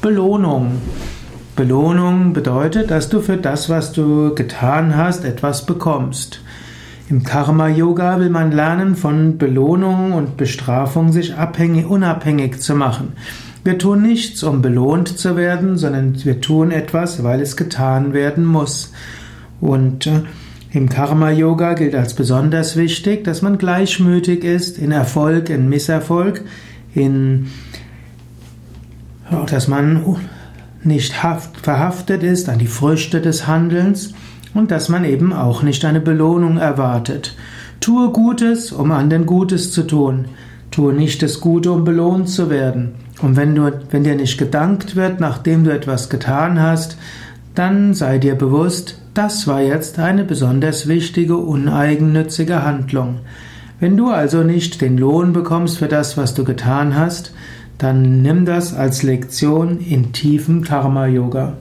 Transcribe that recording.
Belohnung. Belohnung bedeutet, dass du für das, was du getan hast, etwas bekommst. Im Karma Yoga will man lernen, von Belohnung und Bestrafung sich abhängig, unabhängig zu machen. Wir tun nichts, um belohnt zu werden, sondern wir tun etwas, weil es getan werden muss. Und äh, im Karma Yoga gilt als besonders wichtig, dass man gleichmütig ist in Erfolg, in Misserfolg, in dass man nicht verhaftet ist an die Früchte des Handelns und dass man eben auch nicht eine Belohnung erwartet. Tue Gutes, um anderen Gutes zu tun. Tue nicht das Gute, um belohnt zu werden. Und wenn, du, wenn dir nicht gedankt wird, nachdem du etwas getan hast, dann sei dir bewusst, das war jetzt eine besonders wichtige, uneigennützige Handlung. Wenn du also nicht den Lohn bekommst für das, was du getan hast, dann nimm das als Lektion in tiefem Karma-Yoga.